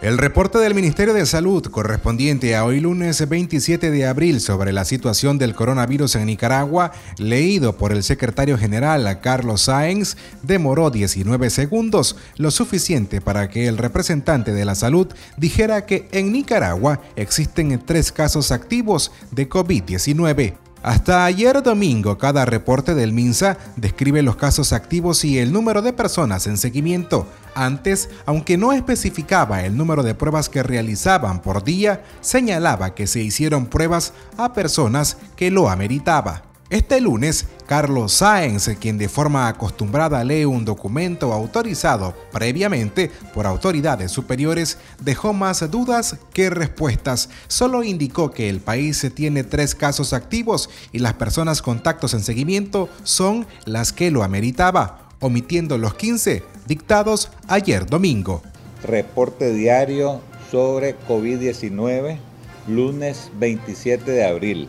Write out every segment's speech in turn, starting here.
El reporte del Ministerio de Salud correspondiente a hoy lunes 27 de abril sobre la situación del coronavirus en Nicaragua, leído por el secretario general Carlos Sáenz, demoró 19 segundos, lo suficiente para que el representante de la salud dijera que en Nicaragua existen tres casos activos de COVID-19. Hasta ayer domingo, cada reporte del MINSA describe los casos activos y el número de personas en seguimiento. Antes, aunque no especificaba el número de pruebas que realizaban por día, señalaba que se hicieron pruebas a personas que lo ameritaba. Este lunes, Carlos Sáenz, quien de forma acostumbrada lee un documento autorizado previamente por autoridades superiores, dejó más dudas que respuestas. Solo indicó que el país tiene tres casos activos y las personas contactos en seguimiento son las que lo ameritaba, omitiendo los 15 dictados ayer domingo. Reporte diario sobre COVID-19, lunes 27 de abril.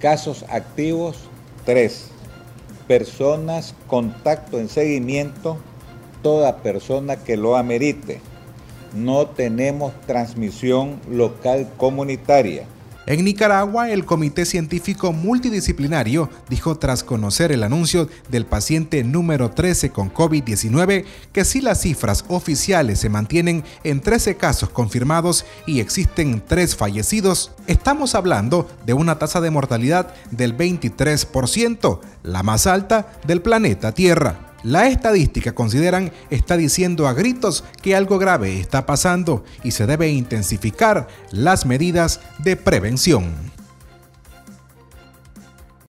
Casos activos, 3. Personas, contacto en seguimiento, toda persona que lo amerite. No tenemos transmisión local comunitaria. En Nicaragua, el Comité Científico Multidisciplinario dijo tras conocer el anuncio del paciente número 13 con COVID-19 que si las cifras oficiales se mantienen en 13 casos confirmados y existen 3 fallecidos, estamos hablando de una tasa de mortalidad del 23%, la más alta del planeta Tierra. La estadística, consideran, está diciendo a gritos que algo grave está pasando y se debe intensificar las medidas de prevención.